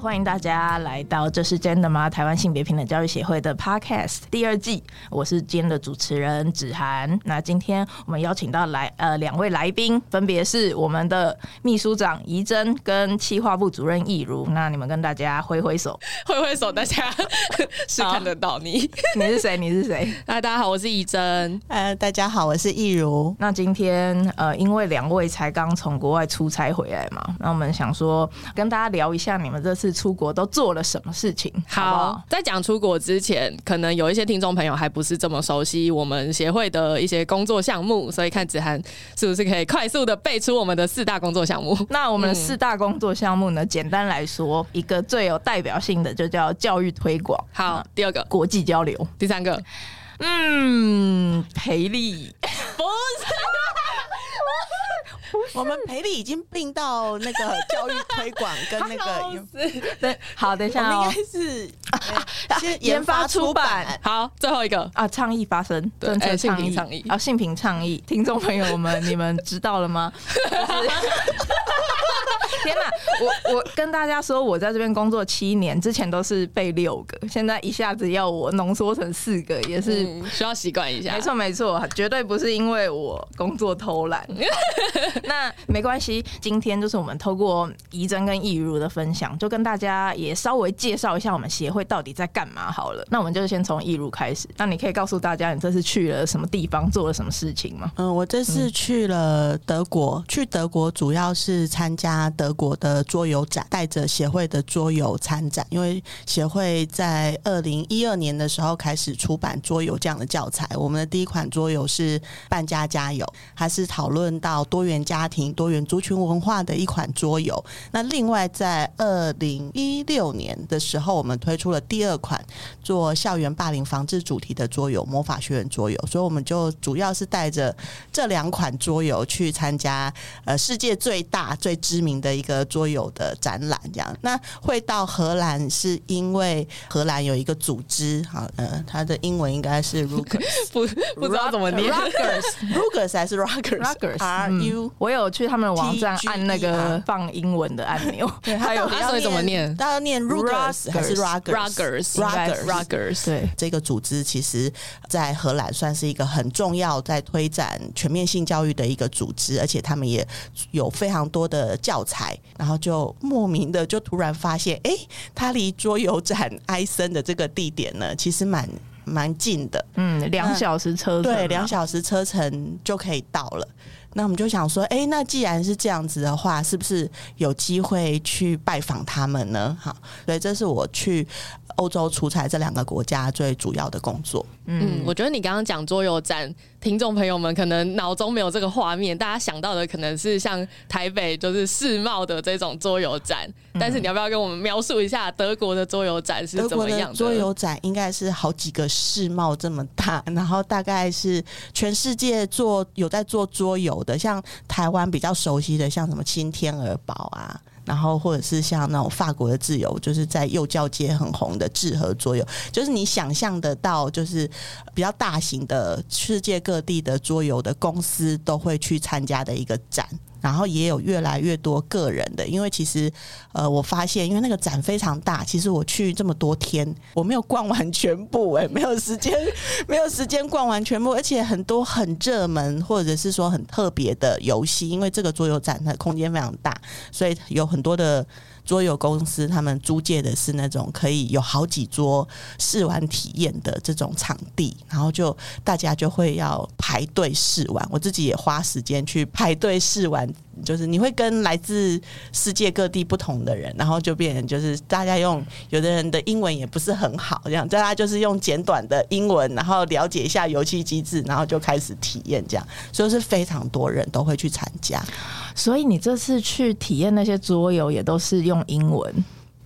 欢迎大家来到这是真的吗？台湾性别平等教育协会的 Podcast 第二季，我是今天的主持人子涵。那今天我们邀请到来呃两位来宾，分别是我们的秘书长怡珍跟企划部主任易如。那你们跟大家挥挥手，挥挥手，大家 是看得到你。你是谁？你是谁？那 大家好，我是怡珍。呃，大家好，我是易如。那今天呃，因为两位才刚从国外出差回来嘛，那我们想说跟大家聊一下你们这次。出国都做了什么事情？好，好，好，在讲出国之前，可能有一些听众朋友还不是这么熟悉我们协会的一些工作项目，所以看子涵是不是可以快速的背出我们的四大工作项目？那我们的四大工作项目呢？嗯、简单来说，一个最有代表性的就叫教育推广。好，嗯、第二个国际交流，第三个，嗯，培力，不是。我们培力已经并到那个教育推广跟那个，对，好，等一下哦，应该是先研发出版，好，最后一个。啊，倡议发声，对，性平倡议，啊，性平倡议，听众朋友们，你们知道了吗？天哪！我我跟大家说，我在这边工作七年，之前都是背六个，现在一下子要我浓缩成四个，也是、嗯、需要习惯一下。没错没错，绝对不是因为我工作偷懒。那没关系，今天就是我们透过怡珍跟易如的分享，就跟大家也稍微介绍一下我们协会到底在干嘛好了。那我们就先从易如开始。那你可以告诉大家，你这次去了什么地方，做了什么事情吗？嗯，我这次去了德国，去德国主要是参加德德国的桌游展，带着协会的桌游参展。因为协会在二零一二年的时候开始出版桌游这样的教材。我们的第一款桌游是《半家家游》，还是讨论到多元家庭、多元族群文化的一款桌游。那另外在二零一六年的时候，我们推出了第二款做校园霸凌防治主题的桌游《魔法学院桌游》。所以我们就主要是带着这两款桌游去参加呃世界最大最知名的一个桌游的展览，这样。那会到荷兰是因为荷兰有一个组织，哈，呃，它的英文应该是 Rugers，不不知道怎么念，Rugers，Rugers 还是 Rugers，R U。我有去他们的网站按那个放英文的按钮，对，还有他要怎么念？他要念 Rugers 还是 Rugers？Rugers，Rugers，对，这个组织其实在荷兰算是一个很重要在推展全面性教育的一个组织，而且他们也有非常多的教材，然后就莫名的就突然发现，哎、欸，它离桌游展埃森的这个地点呢，其实蛮蛮近的，嗯，两小时车程，对，两小时车程就可以到了。那我们就想说，哎、欸，那既然是这样子的话，是不是有机会去拜访他们呢？好，所以这是我去欧洲出差这两个国家最主要的工作。嗯，我觉得你刚刚讲桌游展，听众朋友们可能脑中没有这个画面，大家想到的可能是像台北就是世贸的这种桌游展，嗯，但是你要不要跟我们描述一下德国的桌游展是怎么样的？桌游展应该是好几个世贸这么大，然后大概是全世界做有在做桌游的，像台湾比较熟悉的，像什么青天鹅堡啊。然后，或者是像那种法国的自由，就是在幼教界很红的智和桌游，就是你想象得到，就是比较大型的世界各地的桌游的公司都会去参加的一个展。然后也有越来越多个人的，因为其实，呃，我发现，因为那个展非常大，其实我去这么多天，我没有逛完全部，欸，哎，没有时间，没有时间逛完全部，而且很多很热门或者是说很特别的游戏，因为这个桌游展它空间非常大，所以有很多的。桌游公司他们租借的是那种可以有好几桌试玩体验的这种场地，然后就大家就会要排队试玩，我自己也花时间去排队试玩。就是你会跟来自世界各地不同的人，然后就变成就是大家用有的人的英文也不是很好，这样大家就是用简短的英文，然后了解一下游戏机制，然后就开始体验这样，所以是非常多人都会去参加。所以你这次去体验那些桌游也都是用英文。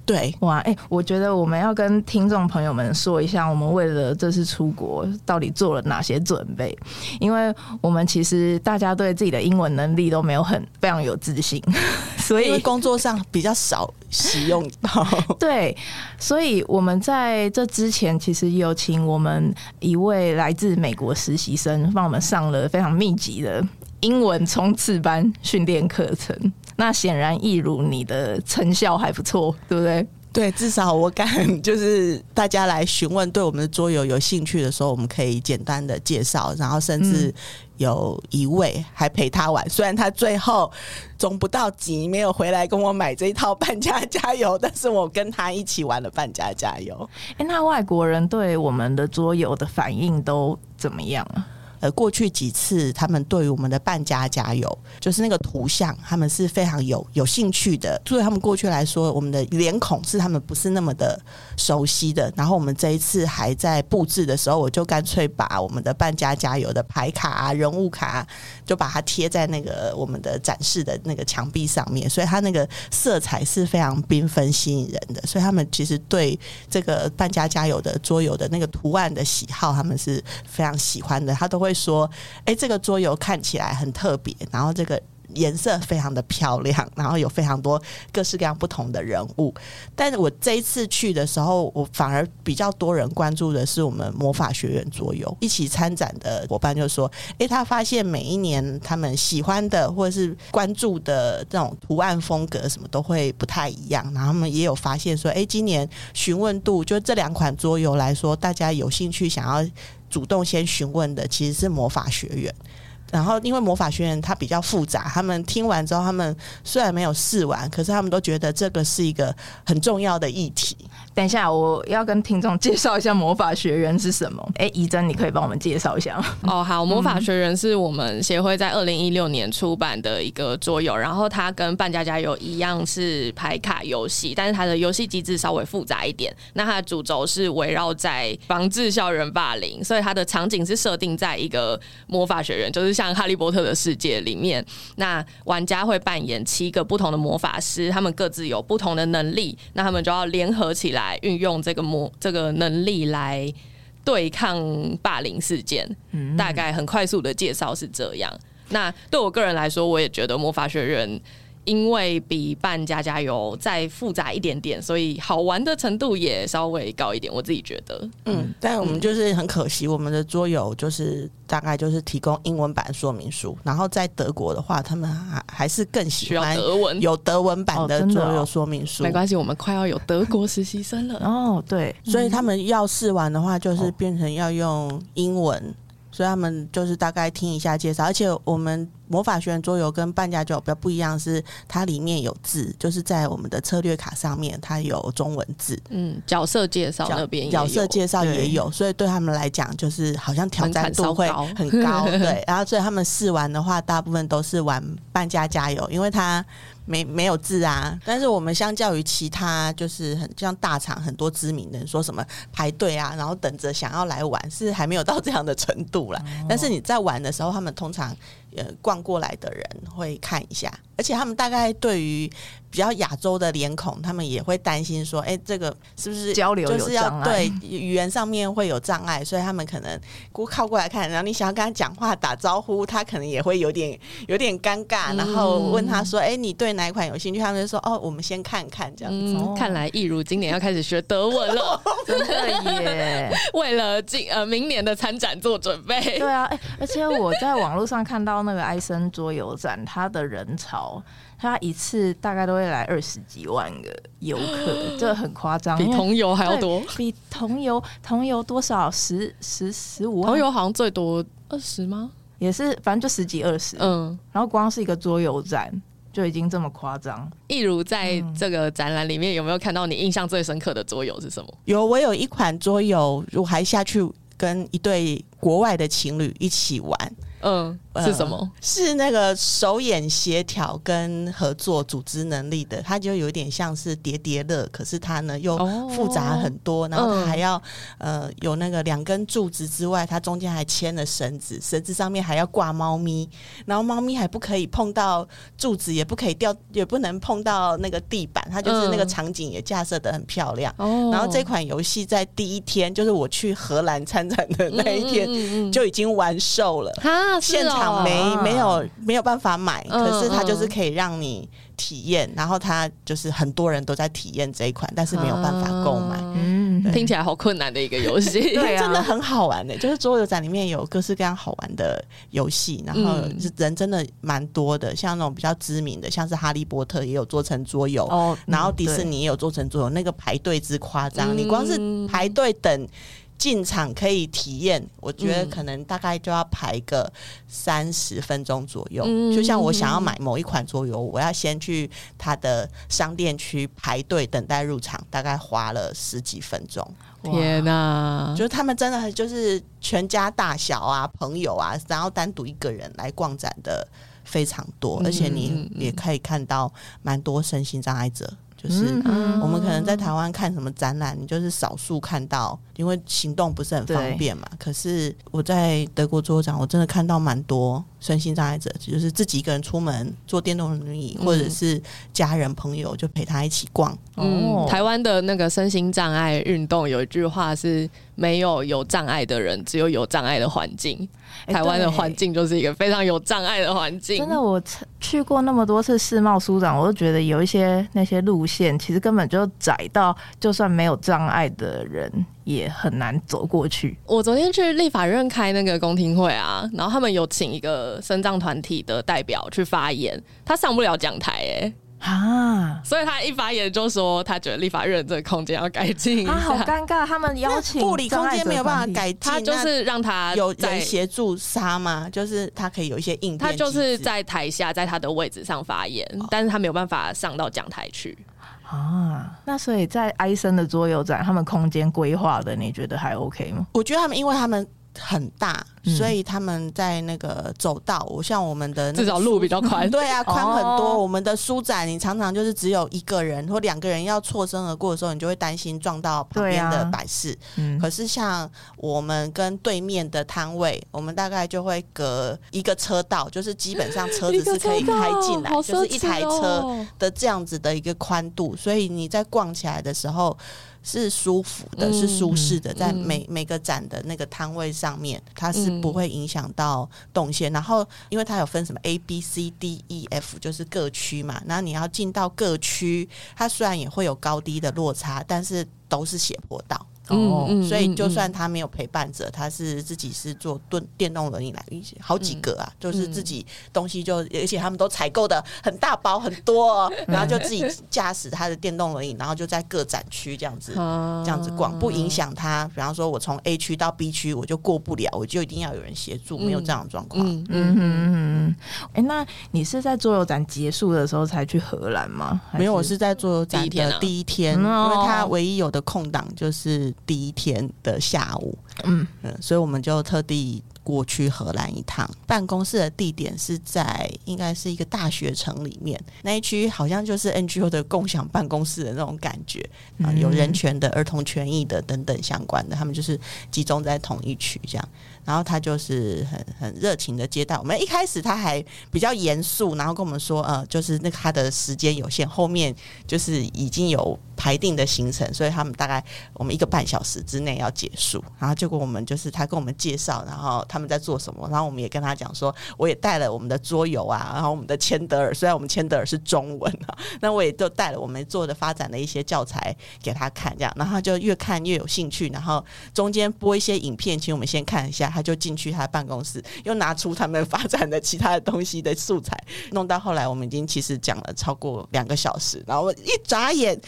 对，哇，哎、欸，我觉得我们要跟听众朋友们说一下，我们为了这次出国到底做了哪些准备，因为我们其实大家对自己的英文能力都没有很非常有自信，所以工作上比较少使用到。对，所以我们在这之前其实有请我们一位来自美国实习生帮我们上了非常密集的英文冲刺班训练课程。那显然，一如你的成效还不错，对不对？对，至少我敢就是大家来询问对我们的桌游有兴趣的时候，我们可以简单的介绍，然后甚至有一位还陪他玩，虽然他最后总不到级，没有回来跟我买这一套半价加油，但是我跟他一起玩了半价加油。哎，那外国人对我们的桌游的反应都怎么样啊？呃，过去几次他们对于我们的半家加油，就是那个图像，他们是非常有有兴趣的。作为他们过去来说，我们的脸孔是他们不是那么的熟悉的。然后我们这一次还在布置的时候，我就干脆把我们的半家加油的牌卡啊、人物卡，就把它贴在那个我们的展示的那个墙壁上面。所以它那个色彩是非常缤纷吸引人的。所以他们其实对这个半家加油的桌游的那个图案的喜好，他们是非常喜欢的。他都会。说，哎，这个桌游看起来很特别，然后这个颜色非常的漂亮，然后有非常多各式各样不同的人物。但是我这一次去的时候，我反而比较多人关注的是我们魔法学院桌游。一起参展的伙伴就说，哎，他发现每一年他们喜欢的或者是关注的这种图案风格什么都会不太一样。然后他们也有发现说，哎，今年询问度就这两款桌游来说，大家有兴趣想要。主动先询问的其实是魔法学院，然后因为魔法学院它比较复杂，他们听完之后，他们虽然没有试完，可是他们都觉得这个是一个很重要的议题。等一下，我要跟听众介绍一下魔法学员是什么。哎，怡珍，你可以帮我们介绍一下吗？哦，好，魔法学员是我们协会在二零一六年出版的一个桌游，然后它跟扮家家游一样是牌卡游戏，但是它的游戏机制稍微复杂一点。那它的主轴是围绕在防治校园霸凌，所以它的场景是设定在一个魔法学院，就是像哈利波特的世界里面。那玩家会扮演七个不同的魔法师，他们各自有不同的能力，那他们就要联合起来。来运用这个魔这个能力来对抗霸凌事件，嗯，大概很快速的介绍是这样。那对我个人来说，我也觉得魔法学院。因为比办家家油再复杂一点点，所以好玩的程度也稍微高一点。我自己觉得，嗯，但我们就是很可惜，我们的桌游就是大概就是提供英文版说明书，然后在德国的话，他们还还是更喜欢德文，有德文版的桌游说明书。没关系，我们快要有德国实习生了哦。对，所以他们要试玩的话，就是变成要用英文。所以他们就是大概听一下介绍，而且我们魔法学院桌游跟扮家家游比较不一样，是它里面有字，就是在我们的策略卡上面它有中文字。嗯，角色介绍那边角色介绍也有，所以对他们来讲就是好像挑战度会很高。对，然后所以他们试玩的话，大部分都是玩半价加油，因为它。没没有字啊，但是我们相较于其他就是很像大厂很多知名的人说什么排队啊，然后等着想要来玩，是还没有到这样的程度啦。哦、但是你在玩的时候，他们通常呃逛过来的人会看一下，而且他们大概对于。比较亚洲的脸孔，他们也会担心说：“哎、欸，这个是不是交流就是要对语言上面会有障碍？”所以他们可能过靠过来看，然后你想要跟他讲话打招呼，他可能也会有点有点尴尬。然后问他说：“哎、欸，你对哪一款有兴趣？”他们就说：“哦，我们先看看这样子。嗯”看来益如今年要开始学德文了，真的耶！为了今呃明年的参展做准备。对啊，哎、欸，而且我在网络上看到那个埃森桌游展，它的人潮。他一次大概都会来二十几万个游客，这很夸张，比同游还要多。比同游同游多少？十十十五万？同游好像最多二十吗？也是，反正就十几二十。嗯，然后光是一个桌游展就已经这么夸张。一如在这个展览里面有没有看到你印象最深刻的桌游是什么？有，我有一款桌游，我还下去跟一对国外的情侣一起玩。嗯，是什么？呃、是那个手眼协调跟合作组织能力的，它就有点像是叠叠乐，可是它呢又复杂很多，哦、然后它还要、嗯、呃有那个两根柱子之外，它中间还牵了绳子，绳子上面还要挂猫咪，然后猫咪还不可以碰到柱子，也不可以掉，也不能碰到那个地板，它就是那个场景也架设的很漂亮。嗯、然后这款游戏在第一天，就是我去荷兰参展的那一天，就已经完售了。现场没、哦、没有没有办法买，嗯、可是它就是可以让你体验，嗯、然后它就是很多人都在体验这一款，但是没有办法购买。嗯，听起来好困难的一个游戏，对、啊，真的很好玩的。就是桌游展里面有各式各样好玩的游戏，然后人真的蛮多的，像那种比较知名的，像是哈利波特也有做成桌游哦，然后迪士尼也有做成桌游，那个排队之夸张，你光是排队等。进场可以体验，我觉得可能大概就要排个三十分钟左右。嗯、就像我想要买某一款桌游，我要先去他的商店区排队等待入场，大概花了十几分钟。天哪！就是他们真的就是全家大小啊、朋友啊，然后单独一个人来逛展的非常多，而且你也可以看到蛮多身心障碍者。就是我们可能在台湾看什么展览，你就是少数看到，因为行动不是很方便嘛。可是我在德国做展，我真的看到蛮多身心障碍者，就是自己一个人出门坐电动轮椅，或者是家人朋友就陪他一起逛。嗯，台湾的那个身心障碍运动有一句话是。没有有障碍的人，只有有障碍的环境。台湾的环境就是一个非常有障碍的环境。真的，我去过那么多次世贸书展，我都觉得有一些那些路线，其实根本就窄到，就算没有障碍的人也很难走过去。我昨天去立法院开那个公听会啊，然后他们有请一个身障团体的代表去发言，他上不了讲台哎、欸。啊！所以他一发言就说，他觉得立法院这个空间要改进。啊，好尴尬！他们邀请护理空间没有办法改进，他就是让他有人协助杀吗？就是他可以有一些应变。他就是在台下，在他的位置上发言，哦、但是他没有办法上到讲台去。啊，那所以在埃森的桌游展，他们空间规划的，你觉得还 OK 吗？我觉得他们，因为他们。很大，所以他们在那个走道，我像我们的那至少路比较 宽，对啊，宽很多。我们的书展，你常常就是只有一个人或两个人要错身而过的时候，你就会担心撞到旁边的摆饰。可是像我们跟对面的摊位，我们大概就会隔一个车道，就是基本上车子是可以开进来，就是一台车的这样子的一个宽度，所以你在逛起来的时候。是舒服的，是舒适的，在每每个展的那个摊位上面，它是不会影响到动线。然后，因为它有分什么 A、B、C、D、E、F，就是各区嘛。然后你要进到各区，它虽然也会有高低的落差，但是都是斜坡道。哦，所以就算他没有陪伴者，他是自己是坐电电动轮椅来，好几个啊，就是自己东西就，而且他们都采购的很大包很多，哦，然后就自己驾驶他的电动轮椅，然后就在各展区这样子 这样子逛，不影响他。比方说，我从 A 区到 B 区，我就过不了，我就一定要有人协助，没有这样的状况。嗯嗯嗯，哎，那你是在桌游展结束的时候才去荷兰吗？没有，我是在桌游展的第一天，因为他唯一有的空档就是。第一天的下午，嗯嗯，所以我们就特地过去荷兰一趟。办公室的地点是在应该是一个大学城里面，那一区好像就是 NGO 的共享办公室的那种感觉啊，有人权的、儿童权益的等等相关的，他们就是集中在同一区这样。然后他就是很很热情的接待我们。一开始他还比较严肃，然后跟我们说，呃，就是那他的时间有限，后面就是已经有排定的行程，所以他们大概我们一个半小时之内要结束。然后结果我们就是他跟我们介绍，然后他们在做什么，然后我们也跟他讲说，我也带了我们的桌游啊，然后我们的千德尔，虽然我们千德尔是中文啊，那我也就带了我们做的发展的一些教材给他看，这样，然后他就越看越有兴趣，然后中间播一些影片，请我们先看一下。他就进去他的办公室，又拿出他们发展的其他的东西的素材，弄到后来我们已经其实讲了超过两个小时，然后一眨眼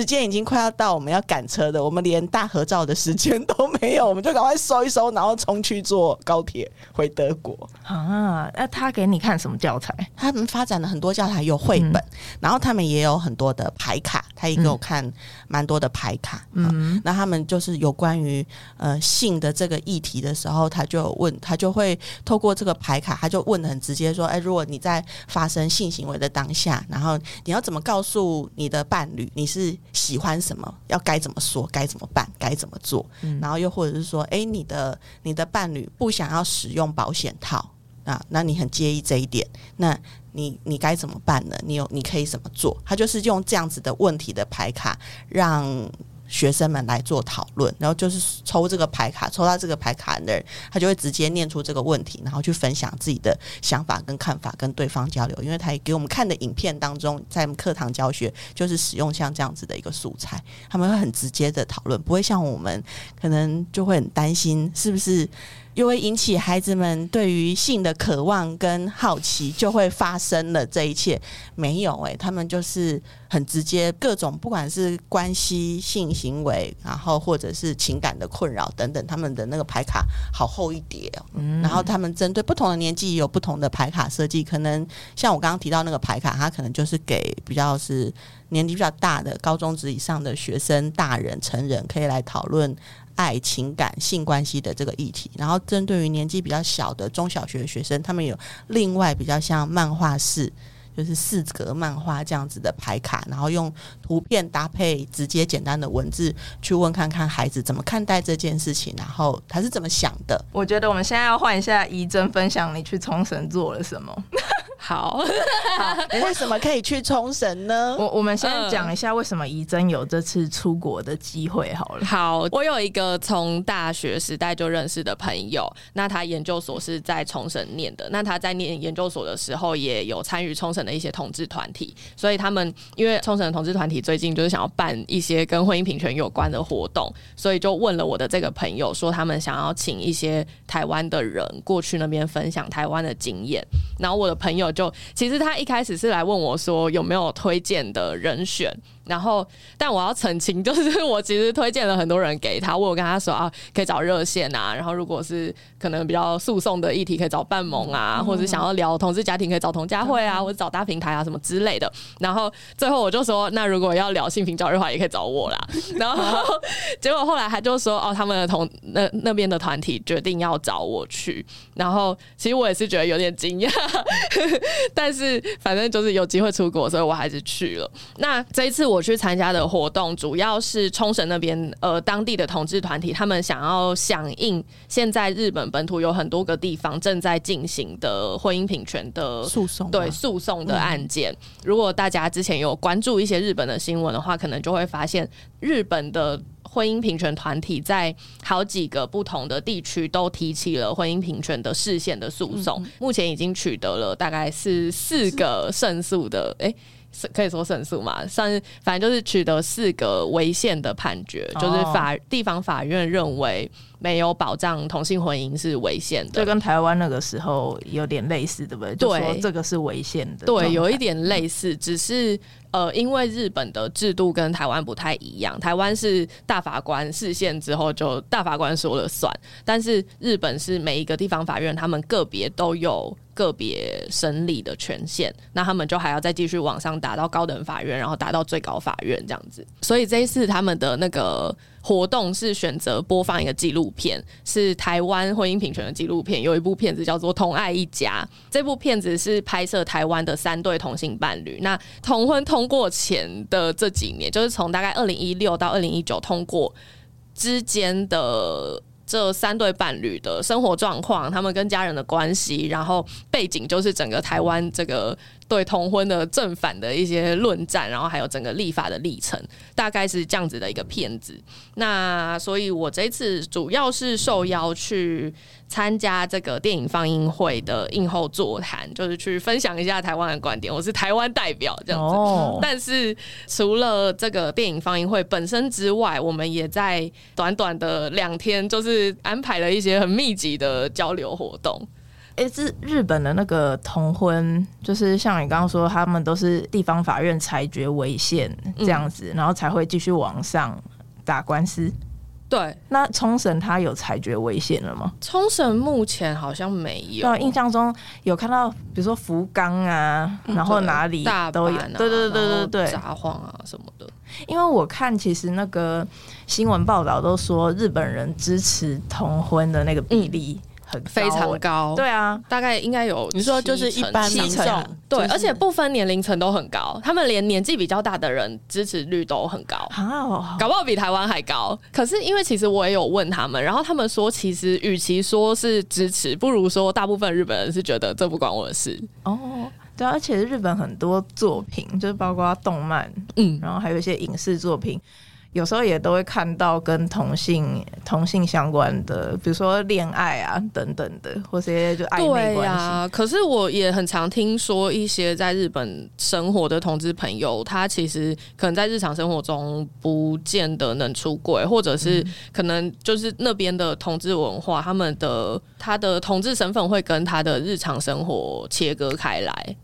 时间已经快要到我们要赶车的，我们连大合照的时间都没有，我们就赶快收一收，然后冲去坐高铁回德国啊。那他给你看什么教材？他们发展了很多教材，有绘本，嗯、然后他们也有很多的牌卡，他也给我看蛮多的牌卡。嗯，那他们就是有关于呃性的这个议题的时候。他就问，他就会透过这个牌卡，他就问得很直接说：“哎，如果你在发生性行为的当下，然后你要怎么告诉你的伴侣你是喜欢什么？要该怎么说？该怎么办？该怎么做？嗯、然后又或者是说，哎，你的你的伴侣不想要使用保险套啊，那你很介意这一点，那你你该怎么办呢？你有你可以怎么做？他就是用这样子的问题的牌卡让。学生们来做讨论，然后就是抽这个牌卡，抽到这个牌卡的人，他就会直接念出这个问题，然后去分享自己的想法跟看法，跟对方交流。因为他也给我们看的影片当中，在课堂教学就是使用像这样子的一个素材，他们会很直接的讨论，不会像我们可能就会很担心是不是。就会引起孩子们对于性的渴望跟好奇，就会发生了这一切。没有诶、欸，他们就是很直接，各种不管是关系、性行为，然后或者是情感的困扰等等，他们的那个牌卡好厚一叠哦。嗯，然后他们针对不同的年纪有不同的牌卡设计，可能像我刚刚提到那个牌卡，它可能就是给比较是年纪比较大的高中职以上的学生、大人、成人可以来讨论。爱情感性关系的这个议题，然后针对于年纪比较小的中小学学生，他们有另外比较像漫画式，就是四格漫画这样子的牌卡，然后用图片搭配直接简单的文字去问看看孩子怎么看待这件事情，然后他是怎么想的。我觉得我们现在要换一下怡珍分享，你去冲绳做了什么？好，好，为什么可以去冲绳呢？我我们先讲一下为什么怡珍有这次出国的机会好了。好，我有一个从大学时代就认识的朋友，那他研究所是在冲绳念的。那他在念研究所的时候，也有参与冲绳的一些同志团体，所以他们因为冲绳的同志团体最近就是想要办一些跟婚姻平权有关的活动，所以就问了我的这个朋友，说他们想要请一些台湾的人过去那边分享台湾的经验。然后我的朋友。就其实他一开始是来问我说有没有推荐的人选。然后，但我要澄清，就是我其实推荐了很多人给他，我有跟他说啊，可以找热线啊，然后如果是可能比较诉讼的议题，可以找办盟啊，嗯、或者想要聊同志家庭，可以找同家会啊，嗯、或者找大平台啊什么之类的。然后最后我就说，那如果要聊性平教育的话，也可以找我啦。然后结果后来他就说，哦，他们的同那那边的团体决定要找我去。然后其实我也是觉得有点惊讶，但是反正就是有机会出国，所以我还是去了。那这一次我。去参加的活动主要是冲绳那边呃当地的同志团体，他们想要响应现在日本本土有很多个地方正在进行的婚姻平权的诉讼，对诉讼的案件。如果大家之前有关注一些日本的新闻的话，可能就会发现日本的婚姻平权团体在好几个不同的地区都提起了婚姻平权的视线的诉讼，目前已经取得了大概是四个胜诉的，诶。可以说胜诉嘛，算反正就是取得四个违宪的判决，哦、就是法地方法院认为没有保障同性婚姻是违宪的，就跟台湾那个时候有点类似，对不对？对，就说这个是违宪的，对，有一点类似，只是呃，因为日本的制度跟台湾不太一样，台湾是大法官释宪之后就大法官说了算，但是日本是每一个地方法院他们个别都有。个别审理的权限，那他们就还要再继续往上打到高等法院，然后打到最高法院这样子。所以这一次他们的那个活动是选择播放一个纪录片，是台湾婚姻平权的纪录片。有一部片子叫做《同爱一家》，这部片子是拍摄台湾的三对同性伴侣。那同婚通过前的这几年，就是从大概二零一六到二零一九通过之间的。这三对伴侣的生活状况，他们跟家人的关系，然后背景就是整个台湾这个。对同婚的正反的一些论战，然后还有整个立法的历程，大概是这样子的一个片子。那所以，我这次主要是受邀去参加这个电影放映会的映后座谈，就是去分享一下台湾的观点。我是台湾代表这样子。哦。但是除了这个电影放映会本身之外，我们也在短短的两天，就是安排了一些很密集的交流活动。哎，是日本的那个同婚，就是像你刚刚说，他们都是地方法院裁决违宪这样子，嗯、然后才会继续往上打官司。对，那冲绳他有裁决危险了吗？冲绳目前好像没有。对，印象中有看到，比如说福冈啊，嗯、然后哪里都有。对对对对对，札幌啊什么的。因为我看，其实那个新闻报道都说，日本人支持同婚的那个比例。非常高，对啊，大概应该有你说就是一般民众，对，而且不分年龄层都很高，他们连年纪比较大的人支持率都很高，搞不好比台湾还高。可是因为其实我也有问他们，然后他们说，其实与其说是支持，不如说大部分日本人是觉得这不关我的事。哦，对，而且日本很多作品，就是包括动漫，嗯，然后还有一些影视作品。有时候也都会看到跟同性同性相关的，比如说恋爱啊等等的，或些就暧昧关系。可是我也很常听说一些在日本生活的同志朋友，他其实可能在日常生活中不见得能出轨，或者是可能就是那边的同志文化，他们的他的同志身份会跟他的日常生活切割开来，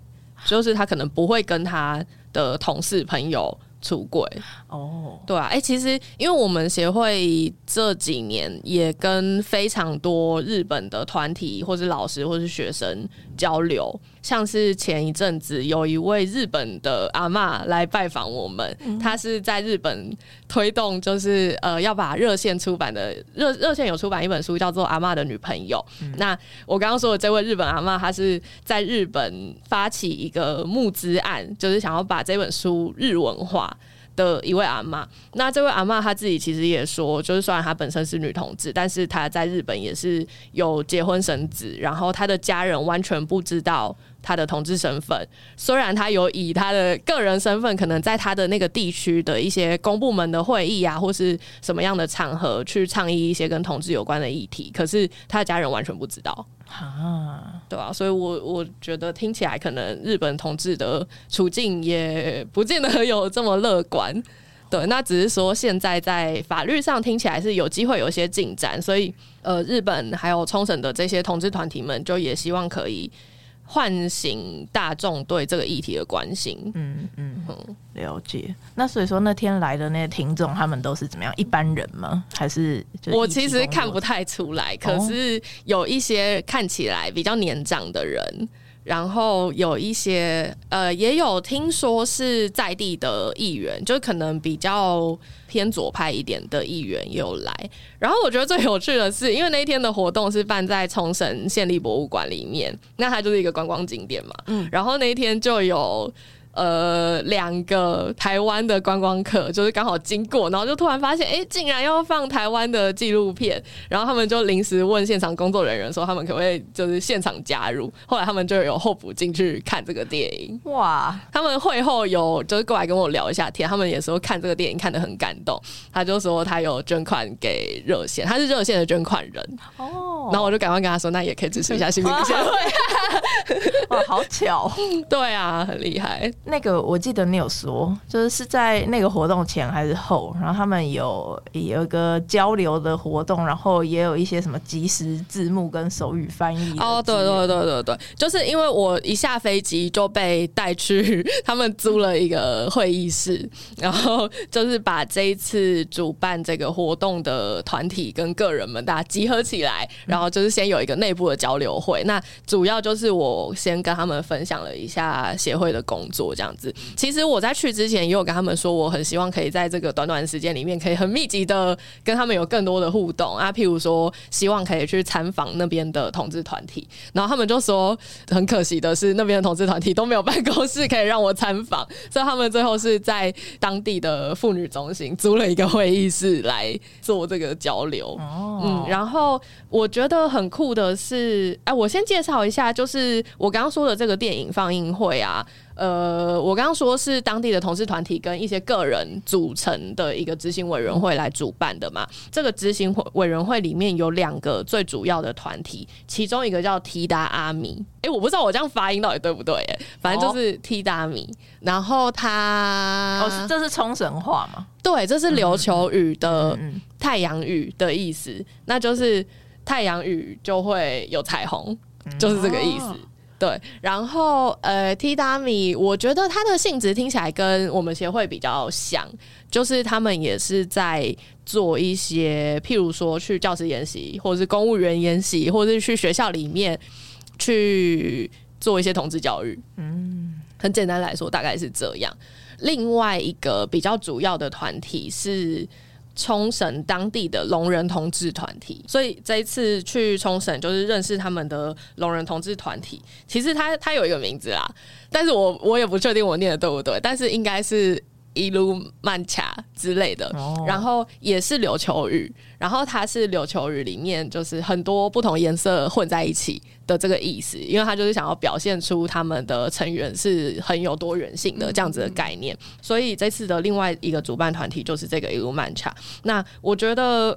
就是他可能不会跟他的同事朋友。出柜。哦，对啊，哎、欸，其实因为我们协会这几年也跟非常多日本的团体，或是老师，或是学生交流，像是前一阵子有一位日本的阿嬷来拜访我们，她、嗯、是在日本推动，就是呃要把热线出版的热热线有出版一本书，叫做《阿嬷的女朋友》。嗯、那我刚刚说的这位日本阿嬷，她是在日本发起一个募资案，就是想要把这本书日文化。的一位阿嬷，那这位阿嬷她自己其实也说，就是虽然她本身是女同志，但是她在日本也是有结婚生子，然后她的家人完全不知道她的同志身份。虽然他有以他的个人身份，可能在他的那个地区的一些公部门的会议啊，或是什么样的场合去倡议一些跟同志有关的议题，可是他的家人完全不知道。啊，对啊，所以我我觉得听起来可能日本同志的处境也不见得有这么乐观。对，那只是说现在在法律上听起来是有机会有些进展，所以呃，日本还有冲绳的这些同志团体们就也希望可以。唤醒大众对这个议题的关心。嗯嗯嗯，了解。那所以说那天来的那些听众，他们都是怎么样？一般人吗？还是我其实看不太出来。可是有一些看起来比较年长的人。然后有一些呃，也有听说是在地的议员，就可能比较偏左派一点的议员也有来。然后我觉得最有趣的是，因为那一天的活动是办在冲绳县立博物馆里面，那它就是一个观光景点嘛。嗯，然后那一天就有。呃，两个台湾的观光客就是刚好经过，然后就突然发现，哎、欸，竟然要放台湾的纪录片，然后他们就临时问现场工作人员说，他们可不可以就是现场加入？后来他们就有候补进去看这个电影。哇！他们会后有就是过来跟我聊一下天，他们也说看这个电影看得很感动。他就说他有捐款给热线，他是热线的捐款人。哦。然后我就赶快跟他说，那也可以支持一下新民协会。哇，好巧！对啊，很厉害。那个我记得你有说，就是是在那个活动前还是后，然后他们有有一个交流的活动，然后也有一些什么即时字幕跟手语翻译。哦，对对对对对，就是因为我一下飞机就被带去他们租了一个会议室，然后就是把这一次主办这个活动的团体跟个人们大家集合起来，然后就是先有一个内部的交流会。那主要就是我先跟他们分享了一下协会的工作。这样子，其实我在去之前也有跟他们说，我很希望可以在这个短短的时间里面，可以很密集的跟他们有更多的互动啊。譬如说，希望可以去参访那边的同志团体，然后他们就说，很可惜的是，那边的同志团体都没有办公室可以让我参访，所以他们最后是在当地的妇女中心租了一个会议室来做这个交流。嗯，然后我觉得很酷的是，哎，我先介绍一下，就是我刚刚说的这个电影放映会啊。呃，我刚刚说是当地的同事团体跟一些个人组成的一个执行委员会来主办的嘛。这个执行委员会里面有两个最主要的团体，其中一个叫提达阿米，哎，我不知道我这样发音到底对不对？哎，反正就是大阿米。然后他哦，是这是冲绳话吗？对，这是琉球语的太阳语的意思，那就是太阳雨就会有彩虹，就是这个意思。对，然后呃，T 大米，我觉得它的性质听起来跟我们协会比较像，就是他们也是在做一些，譬如说去教师研习，或者是公务员研习，或者是去学校里面去做一些同志教育。嗯，很简单来说，大概是这样。另外一个比较主要的团体是。冲绳当地的聋人同志团体，所以这一次去冲绳就是认识他们的聋人同志团体。其实他他有一个名字啦，但是我我也不确定我念的对不对，但是应该是伊鲁曼卡之类的，然后也是琉球语，然后它是琉球语里面就是很多不同颜色混在一起的这个意思，因为他就是想要表现出他们的成员是很有多元性的这样子的概念，所以这次的另外一个主办团体就是这个伊鲁曼卡。那我觉得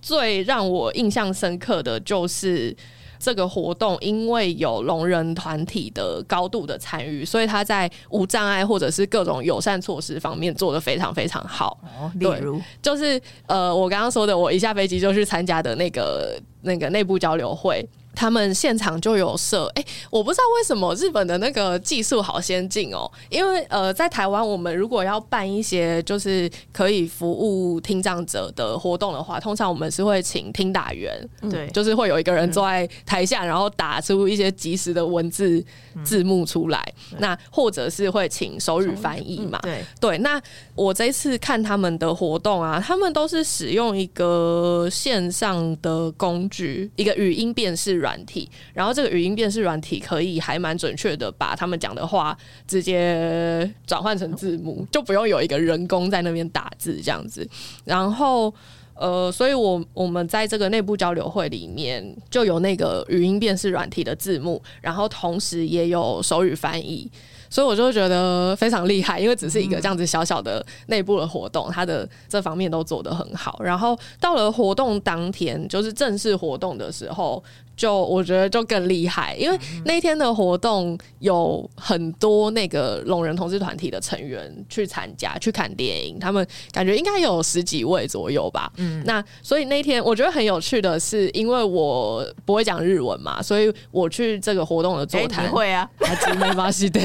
最让我印象深刻的就是。这个活动因为有聋人团体的高度的参与，所以他在无障碍或者是各种友善措施方面做得非常非常好。哦，例如就是呃，我刚刚说的，我一下飞机就去参加的那个那个内部交流会。他们现场就有设，哎、欸，我不知道为什么日本的那个技术好先进哦。因为呃，在台湾，我们如果要办一些就是可以服务听障者的活动的话，通常我们是会请听打员，对，就是会有一个人坐在台下，然后打出一些及时的文字字幕出来。嗯、那或者是会请手语翻译嘛？对对。那我这一次看他们的活动啊，他们都是使用一个线上的工具，一个语音辨识软体，然后这个语音辨识软体可以还蛮准确的把他们讲的话直接转换成字幕，就不用有一个人工在那边打字这样子。然后呃，所以我我们在这个内部交流会里面就有那个语音辨识软体的字幕，然后同时也有手语翻译。所以我就觉得非常厉害，因为只是一个这样子小小的内部的活动，它的这方面都做得很好。然后到了活动当天，就是正式活动的时候。就我觉得就更厉害，因为那天的活动有很多那个聋人同志团体的成员去参加去看电影，他们感觉应该有十几位左右吧。嗯，那所以那天我觉得很有趣的是，因为我不会讲日文嘛，所以我去这个活动的座谈、欸、会啊，没关系的。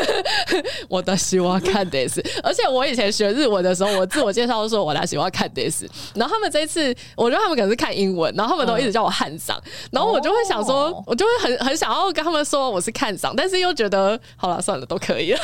我的希望看的是，而且我以前学日文的时候，我自我介绍说我来喜欢看的是，然后他们这一次，我觉得他们可能是看英文，然后他们都一直叫我汉桑。然后我就会想说，哦、我就会很很想要跟他们说我是看赏，但是又觉得好了算了都可以了。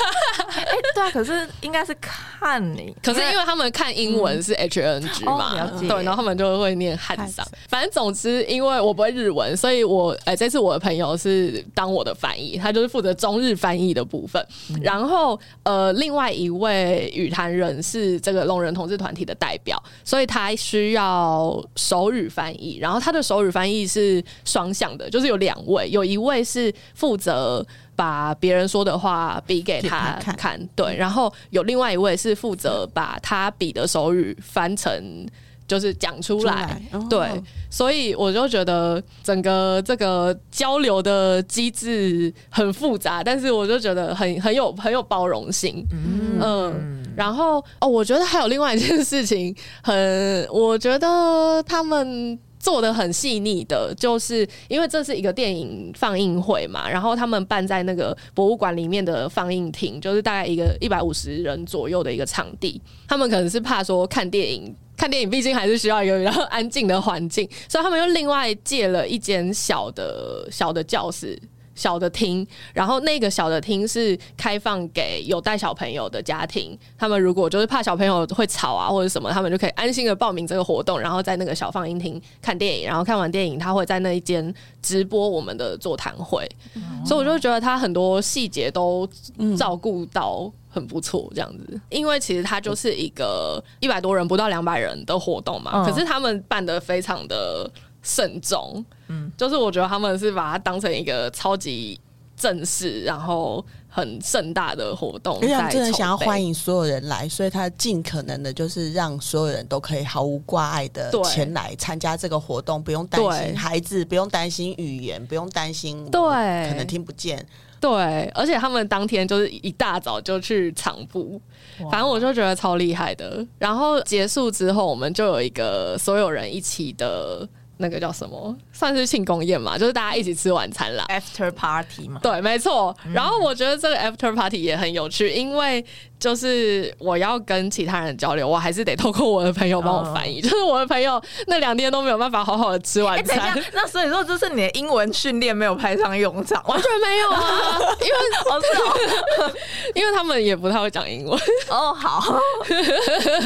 哎、欸，对啊，可是应该是看你，可是因为他们看英文是 H N G 嘛，嗯、对，然后他们就会念汉赏。反正总之，因为我不会日文，所以我哎、欸，这次我的朋友是当我的翻译，他就是负责中日翻译的部分。嗯、然后呃，另外一位语坛人是这个聋人同志团体的代表，所以他需要手语翻译，然后他的手语翻译是。双向的，就是有两位，有一位是负责把别人说的话比给他看，对，然后有另外一位是负责把他比的手语翻成就是讲出来，对，所以我就觉得整个这个交流的机制很复杂，但是我就觉得很很有很有包容性，嗯，嗯，然后哦，我觉得还有另外一件事情，很，我觉得他们。做的很细腻的，就是因为这是一个电影放映会嘛，然后他们办在那个博物馆里面的放映厅，就是大概一个一百五十人左右的一个场地。他们可能是怕说看电影，看电影毕竟还是需要一个比较安静的环境，所以他们又另外借了一间小的小的教室。小的厅，然后那个小的厅是开放给有带小朋友的家庭，他们如果就是怕小朋友会吵啊或者什么，他们就可以安心的报名这个活动，然后在那个小放映厅看电影，然后看完电影，他会在那一间直播我们的座谈会，嗯、所以我就觉得他很多细节都照顾到很不错，这样子，嗯、因为其实他就是一个一百多人不到两百人的活动嘛，嗯、可是他们办的非常的。慎重，嗯，就是我觉得他们是把它当成一个超级正式，然后很盛大的活动，因为真的想要欢迎所有人来，所以他尽可能的就是让所有人都可以毫无挂碍的前来参加这个活动，不用担心孩子，不用担心语言，不用担心对。可能听不见，对，而且他们当天就是一大早就去场部，反正我就觉得超厉害的。然后结束之后，我们就有一个所有人一起的。那个叫什么？算是庆功宴嘛，就是大家一起吃晚餐啦，after party 嘛。对，没错。然后我觉得这个 after party 也很有趣，因为就是我要跟其他人交流，我还是得透过我的朋友帮我翻译。就是我的朋友那两天都没有办法好好的吃晚餐。那所以说就是你的英文训练没有派上用场，完全没有啊，因为我是哦，因为他们也不太会讲英文。哦，好，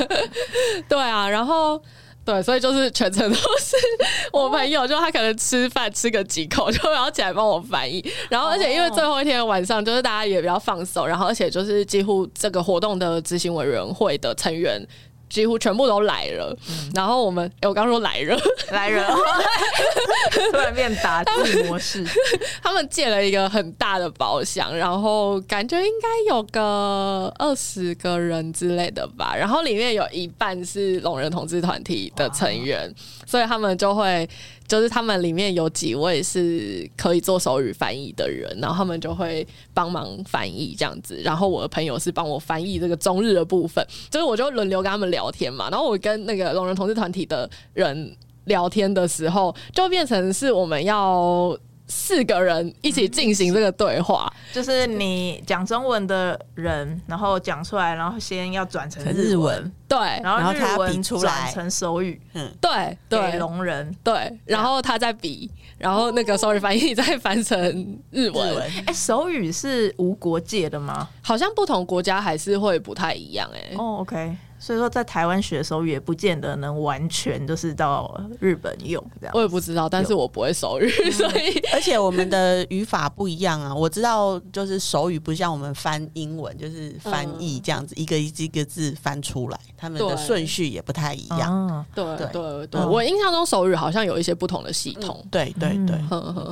对啊，然后。对，所以就是全程都是我朋友，就他可能吃饭吃个几口，就然后起来帮我翻译。然后，而且因为最后一天晚上，就是大家也比较放松，然后而且就是几乎这个活动的执行委员会的成员。几乎全部都来了，嗯、然后我们，欸、我刚说来人，来人，突然变打字模式。他们借了一个很大的包厢，然后感觉应该有个二十个人之类的吧。然后里面有一半是聋人同志团体的成员，所以他们就会。就是他们里面有几位是可以做手语翻译的人，然后他们就会帮忙翻译这样子。然后我的朋友是帮我翻译这个中日的部分，就是我就轮流跟他们聊天嘛。然后我跟那个聋人同志团体的人聊天的时候，就变成是我们要。四个人一起进行这个对话，就是你讲中文的人，然后讲出来，然后先要转成日文，对，然后日文转成手语，嗯，对，对，聋人，对，然后他再比，然后那个手语翻译再翻成日文。哎，手语是无国界的吗？好像不同国家还是会不太一样，哎，哦，OK。所以说，在台湾学手语也不见得能完全就是到日本用这样。我也不知道，但是我不会手语，所以而且我们的语法不一样啊。我知道，就是手语不像我们翻英文，就是翻译这样子，一个一个字翻出来，他们的顺序也不太一样。对对对对，我印象中手语好像有一些不同的系统。对对对，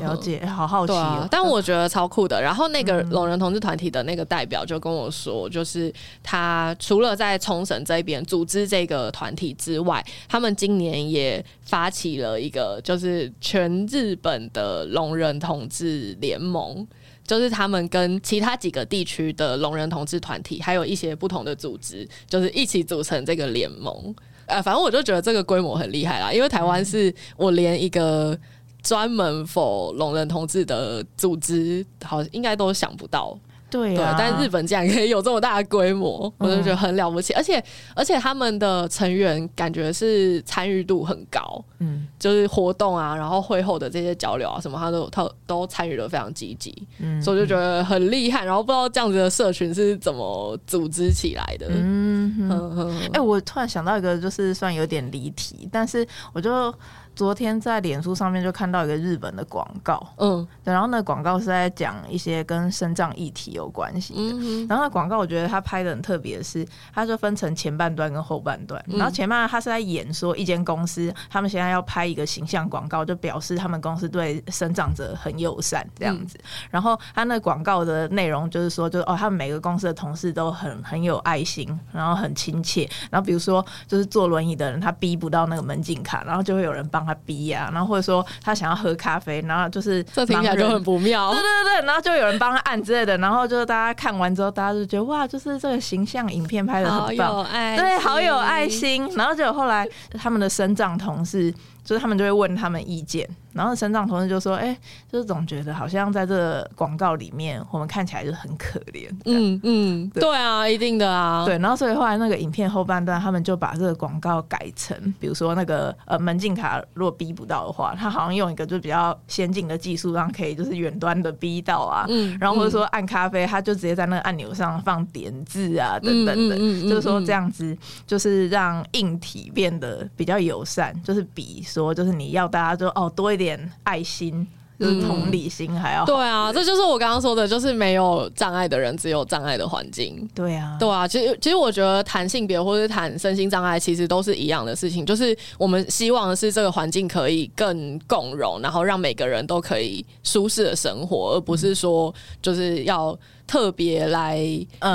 了解，好好奇。但我觉得超酷的。然后那个聋人同志团体的那个代表就跟我说，就是他除了在冲绳这。边组织这个团体之外，他们今年也发起了一个，就是全日本的聋人同志联盟，就是他们跟其他几个地区的聋人同志团体，还有一些不同的组织，就是一起组成这个联盟。呃，反正我就觉得这个规模很厉害啦，因为台湾是我连一个专门 for 聋人同志的组织，好应该都想不到。对啊，对，但日本竟然可以有这么大的规模，我就觉得很了不起。嗯、而且，而且他们的成员感觉是参与度很高，嗯，就是活动啊，然后会后的这些交流啊什么，他都他都参与的非常积极，嗯，所以我就觉得很厉害。然后不知道这样子的社群是怎么组织起来的，嗯嗯。哎、欸，我突然想到一个，就是算有点离题，但是我就。昨天在脸书上面就看到一个日本的广告，嗯，然后那广告是在讲一些跟生长议题有关系的，嗯、然后那广告我觉得他拍的很特别的是，他就分成前半段跟后半段，嗯、然后前半段他是在演说一间公司，他们现在要拍一个形象广告，就表示他们公司对生长者很友善这样子，嗯、然后他那广告的内容就是说，就是哦，他们每个公司的同事都很很有爱心，然后很亲切，然后比如说就是坐轮椅的人他逼不到那个门禁卡，然后就会有人帮。他逼呀，然后或者说他想要喝咖啡，然后就是这听起来就很不妙。对对对，然后就有人帮他按之类的，然后就是大家看完之后，大家就觉得哇，就是这个形象影片拍的很棒，对，好有爱心。然后结果后来他们的生长同事。就是他们就会问他们意见，然后省长同事就说：“哎、欸，就是总觉得好像在这个广告里面，我们看起来就很可怜。”嗯嗯，对，对啊，一定的啊。对，然后所以后来那个影片后半段，他们就把这个广告改成，比如说那个呃门禁卡如果逼不到的话，他好像用一个就比较先进的技术，让可以就是远端的逼到啊。嗯。然后或者说按咖啡，他就直接在那个按钮上放点字啊等等的，就是说这样子就是让硬体变得比较友善，就是比。说就是你要大家就哦多一点爱心，就是同理心还要、嗯、对啊，这就是我刚刚说的，就是没有障碍的人只有障碍的环境。对啊，对啊，其实其实我觉得谈性别或者谈身心障碍其实都是一样的事情，就是我们希望的是这个环境可以更共融，然后让每个人都可以舒适的生活，而不是说就是要特别来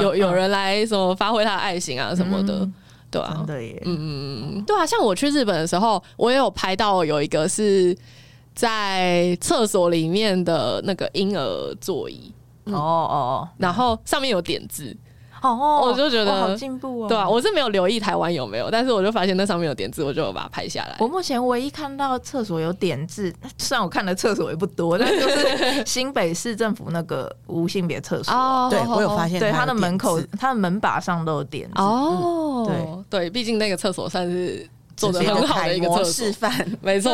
有、嗯、有人来什么发挥他的爱心啊什么的。嗯对啊，嗯嗯嗯，对啊，像我去日本的时候，我也有拍到有一个是在厕所里面的那个婴儿座椅，哦哦，然后上面有点字。哦，我就觉得好进步哦。对啊，我是没有留意台湾有没有，但是我就发现那上面有点字，我就把它拍下来。我目前唯一看到厕所有点字，虽然我看的厕所也不多，但就是 新北市政府那个无性别厕所。哦，对我有发现，对它的门口、它的门把上都有点字。哦，对对，毕竟那个厕所算是做的很好的一个厕所示范，没错。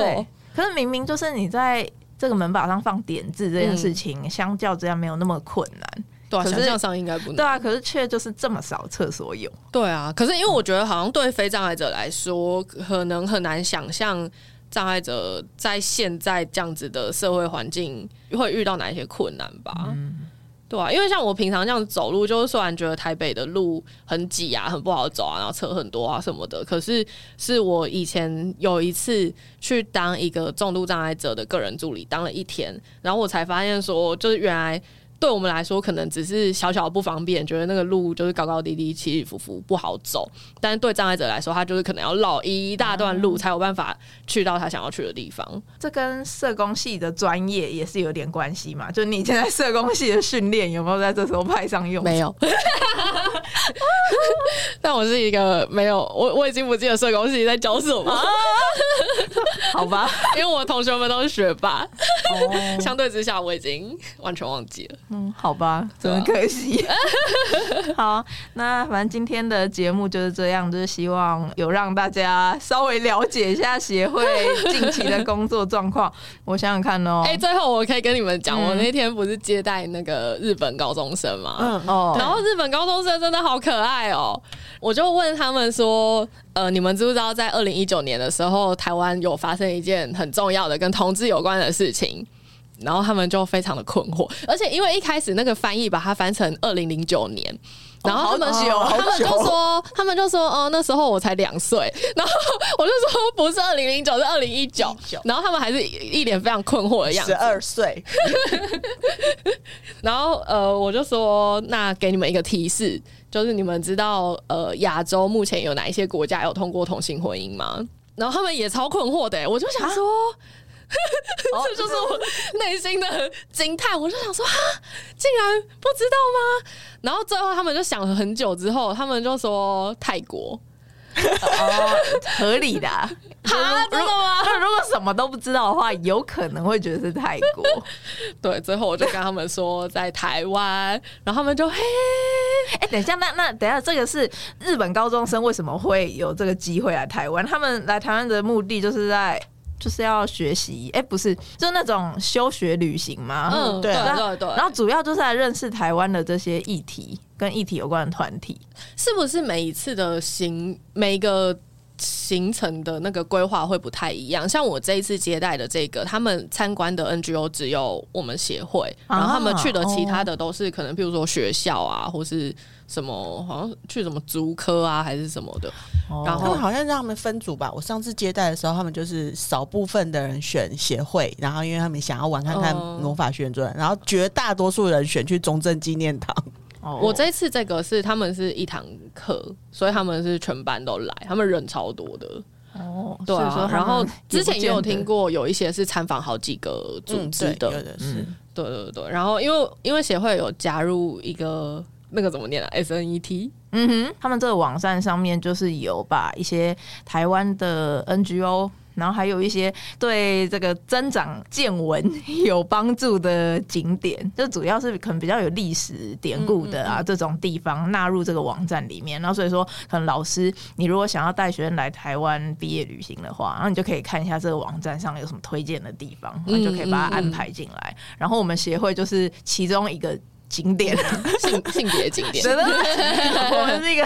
可是明明就是你在这个门把上放点字这件事情，相较之下没有那么困难。对啊，想象上应该不能。对啊，可是却就是这么少厕所有。对啊，可是因为我觉得好像对非障碍者来说，可能很难想象障碍者在现在这样子的社会环境会遇到哪一些困难吧。嗯对啊，因为像我平常这样走路，就是虽然觉得台北的路很挤啊，很不好走啊，然后车很多啊什么的，可是是我以前有一次去当一个重度障碍者的个人助理，当了一天，然后我才发现说，就是原来。对我们来说，可能只是小小的不方便，觉得那个路就是高高低低、起起伏伏不好走。但是对障碍者来说，他就是可能要绕一大段路，才有办法去到他想要去的地方。嗯、这跟社工系的专业也是有点关系嘛？就你现在社工系的训练有没有在这时候派上用？没有。但我是一个没有，我我已经不记得社工系在教什么。啊、好吧，因为我同学们都是学霸，哦、相对之下我已经完全忘记了。嗯，好吧，真可惜。好，那反正今天的节目就是这样，就是希望有让大家稍微了解一下协会近期的工作状况。我想想看哦，哎、欸，最后我可以跟你们讲，嗯、我那天不是接待那个日本高中生嘛，嗯。哦，然后日本高中生真的好可爱哦，我就问他们说，呃，你们知不知道在二零一九年的时候，台湾有发生一件很重要的跟同志有关的事情？然后他们就非常的困惑，而且因为一开始那个翻译把它翻成二零零九年，然后他们他们就说他们就说哦，那时候我才两岁，然后我就说不是二零零九是二零一九，然后他们还是一脸非常困惑的样子，十二岁，然后呃我就说那给你们一个提示，就是你们知道呃亚洲目前有哪一些国家有通过同性婚姻吗？然后他们也超困惑的，我就想说。这就是我 内心的惊叹，我就想说啊，竟然不知道吗？然后最后他们就想了很久之后，他们就说泰国，哦，合理的啊，真的吗？那如果什么都不知道的话，有可能会觉得是泰国。对，最后我就跟他们说在台湾，然后他们就嘿，哎，等一下，那那等一下，这个是日本高中生为什么会有这个机会来台湾？他们来台湾的目的就是在。就是要学习，哎、欸，不是，就是那种休学旅行嘛。嗯，对对对，对。然后主要就是来认识台湾的这些议题，跟议题有关的团体。是不是每一次的行，每一个行程的那个规划会不太一样？像我这一次接待的这个，他们参观的 NGO 只有我们协会，然后他们去的其他的都是可能，譬如说学校啊，或是。什么好像去什么足科啊，还是什么的？哦、然后好像让他们分组吧。我上次接待的时候，他们就是少部分的人选协会，然后因为他们想要玩看看魔法旋转，然后绝大多数人选去中正纪念堂。哦，我这次这个是他们是一堂课，所以他们是全班都来，他们人超多的。哦，对啊。然后之前也有听过有一些是参访好几个组织的，嗯、的是，对对对。然后因为因为协会有加入一个。那个怎么念啊？S N E T。嗯哼，他们这个网站上面就是有把一些台湾的 N G O，然后还有一些对这个增长见闻有帮助的景点，就主要是可能比较有历史典故的啊，这种地方纳入这个网站里面。然后所以说，可能老师你如果想要带学生来台湾毕业旅行的话，然后你就可以看一下这个网站上有什么推荐的地方，然后就可以把它安排进来。然后我们协会就是其中一个。景点 性性别景点，我们是一个，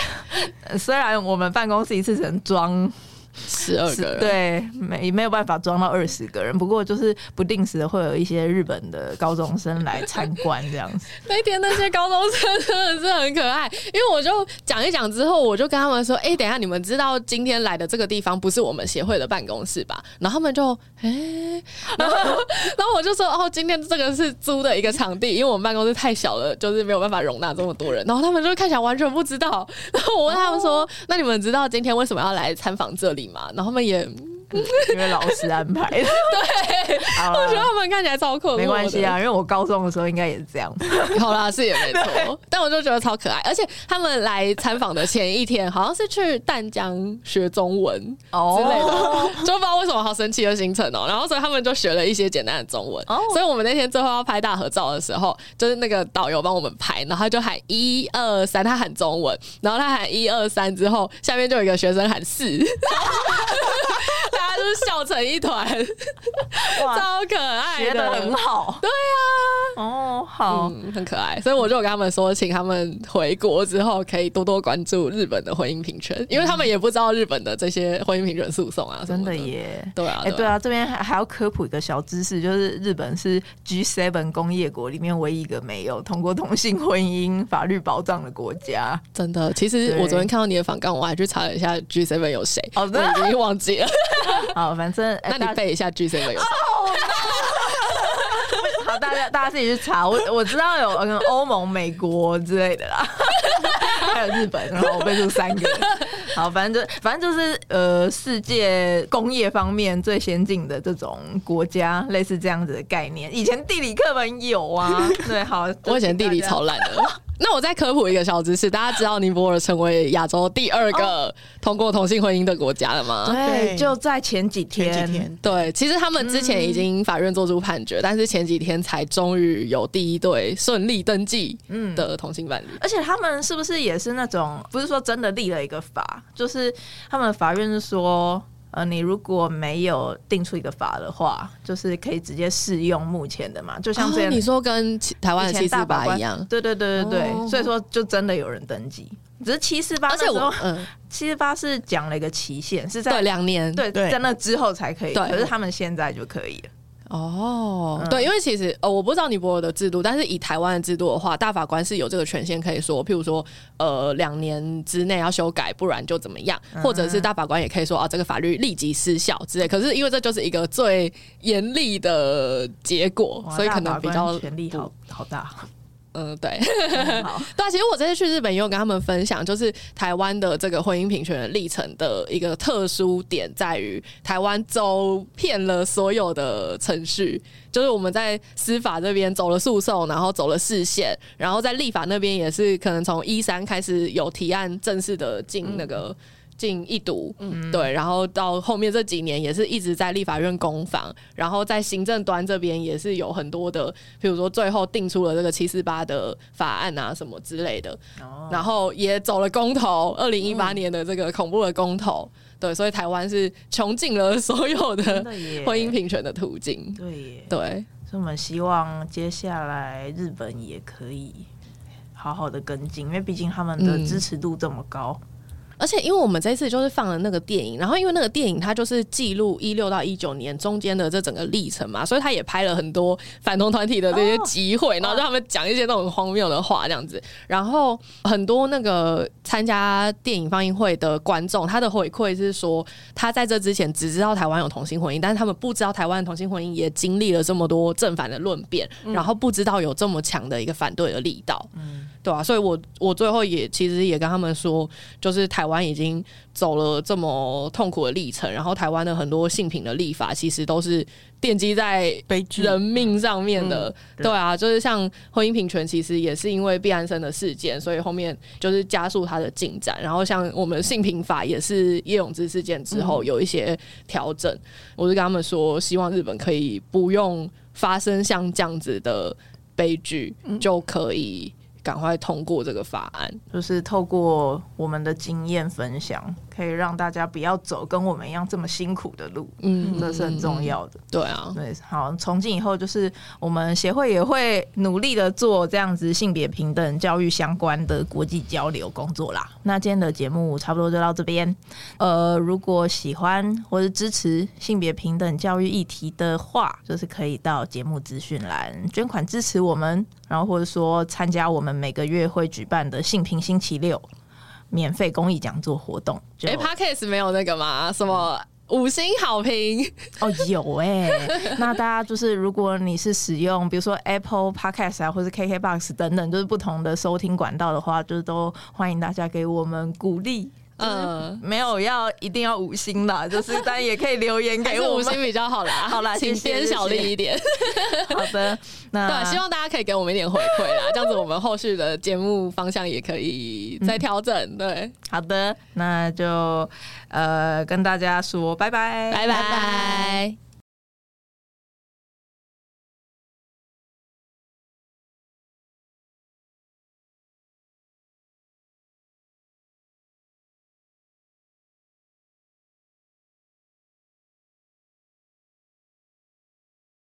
虽然我们办公室一次只能装。十二个人，对，没没有办法装到二十个人。不过就是不定时的会有一些日本的高中生来参观这样子。那天那些高中生真的是很可爱，因为我就讲一讲之后，我就跟他们说：“哎、欸，等一下，你们知道今天来的这个地方不是我们协会的办公室吧？”然后他们就哎、欸，然后然后我就说：“哦，今天这个是租的一个场地，因为我们办公室太小了，就是没有办法容纳这么多人。”然后他们就看起来完全不知道。然后我问他们说：“那你们知道今天为什么要来参访这里？”嘛，然后他们也。因为老师安排的，对，我觉得他们看起来超可爱。没关系啊，因为我高中的时候应该也是这样。好啦，是也没错，但我就觉得超可爱。而且他们来参访的前一天，好像是去淡江学中文哦之类的，就不知道为什么好神奇的行程哦。然后所以他们就学了一些简单的中文。哦所以我们那天最后要拍大合照的时候，就是那个导游帮我们拍，然后他就喊一二三，他喊中文，然后他喊一二三之后，下面就有一个学生喊四。就是笑成一团，超可爱的，学得很好。对啊，哦，好、嗯，很可爱。所以我就跟他们说，请他们回国之后可以多多关注日本的婚姻平权，因为他们也不知道日本的这些婚姻平权诉讼啊，真的耶。对啊，哎，对啊，这边还还要科普一个小知识，就是日本是 G7 工业国里面唯一一个没有通过同性婚姻法律保障的国家。真的，其实我昨天看到你的访纲，我还去查了一下 G7 有谁，哦，我已经忘记了。好，反正那你背一下 G7 有谁。好，大家大家自己去查。我我知道有欧盟、美国之类的啦，还有日本，然后我背出三个。好，反正就反正就是呃，世界工业方面最先进的这种国家，类似这样子的概念。以前地理课本有啊。对，好，我以前地理超烂的。那我再科普一个小知识，大家知道尼泊尔成为亚洲第二个通过同性婚姻的国家了吗？对，就在前几天。前几天，对，其实他们之前已经法院做出判决，嗯、但是前几天才终于有第一对顺利登记的同性伴侣。而且他们是不是也是那种，不是说真的立了一个法，就是他们法院是说。呃，你如果没有定出一个法的话，就是可以直接适用目前的嘛，就像这样。哦、你说跟台湾的七四八一样，对对对对对，哦、所以说就真的有人登记，只是七四八，而且我嗯，七四八是讲了一个期限，是在两年，对，对在那之后才可以，可是他们现在就可以了。哦，嗯、对，因为其实呃，我不知道尼泊尔的制度，但是以台湾的制度的话，大法官是有这个权限，可以说，譬如说，呃，两年之内要修改，不然就怎么样，或者是大法官也可以说啊，这个法律立即失效之类。可是因为这就是一个最严厉的结果，所以可能比较权力好好大。嗯，对，嗯、好 对啊。其实我这次去日本也有跟他们分享，就是台湾的这个婚姻平权的历程的一个特殊点，在于台湾走遍了所有的程序，就是我们在司法这边走了诉讼，然后走了视线，然后在立法那边也是可能从一三开始有提案正式的进那个。嗯进一读，嗯，对，然后到后面这几年也是一直在立法院攻防，然后在行政端这边也是有很多的，比如说最后定出了这个七四八的法案啊什么之类的，哦，然后也走了公投，二零一八年的这个恐怖的公投，嗯，对，所以台湾是穷尽了所有的婚姻平权的途径，对耶，对，所以我们希望接下来日本也可以好好的跟进，因为毕竟他们的支持度这么高。嗯而且，因为我们这一次就是放了那个电影，然后因为那个电影它就是记录一六到一九年中间的这整个历程嘛，所以他也拍了很多反同团体的这些集会，然后让他们讲一些那种荒谬的话这样子。然后很多那个参加电影放映会的观众，他的回馈是说，他在这之前只知道台湾有同性婚姻，但是他们不知道台湾的同性婚姻也经历了这么多正反的论辩，然后不知道有这么强的一个反对的力道。嗯。对啊，所以我我最后也其实也跟他们说，就是台湾已经走了这么痛苦的历程，然后台湾的很多性品的立法其实都是奠基在人命上面的。嗯、对，对啊，就是像婚姻平权，其实也是因为毕安生的事件，所以后面就是加速它的进展。然后像我们性平法也是叶永志事件之后有一些调整。嗯、我就跟他们说，希望日本可以不用发生像这样子的悲剧，就可以。赶快通过这个法案，就是透过我们的经验分享，可以让大家不要走跟我们一样这么辛苦的路。嗯，这是很重要的。对啊，对，好，从今以后就是我们协会也会努力的做这样子性别平等教育相关的国际交流工作啦。那今天的节目差不多就到这边。呃，如果喜欢或者支持性别平等教育议题的话，就是可以到节目资讯栏捐款支持我们，然后或者说参加我们。每个月会举办的性平星期六免费公益讲座活动，哎，Podcast 没有那个吗？什么五星好评？哦，有哎、欸。那大家就是，如果你是使用比如说 Apple Podcast 啊，或是 KKBox 等等，就是不同的收听管道的话，就是都欢迎大家给我们鼓励。嗯，没有要一定要五星啦，就是大家也可以留言给我，五星比较好啦。好啦，请先小力一点。好的，那对，希望大家可以给我们一点回馈啦，这样子我们后续的节目方向也可以再调整。嗯、对，好的，那就呃跟大家说拜拜，拜拜。拜拜。